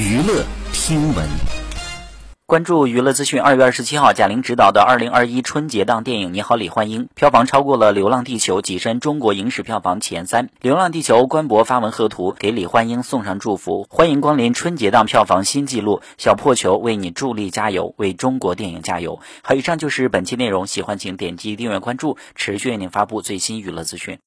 娱乐听闻，关注娱乐资讯。二月二十七号，贾玲执导的二零二一春节档电影《你好，李焕英》票房超过了《流浪地球》，跻身中国影史票房前三。《流浪地球》官博发文贺图，给李焕英送上祝福，欢迎光临春节档票房新纪录。小破球为你助力加油，为中国电影加油。好，以上就是本期内容，喜欢请点击订阅关注，持续为您发布最新娱乐资讯。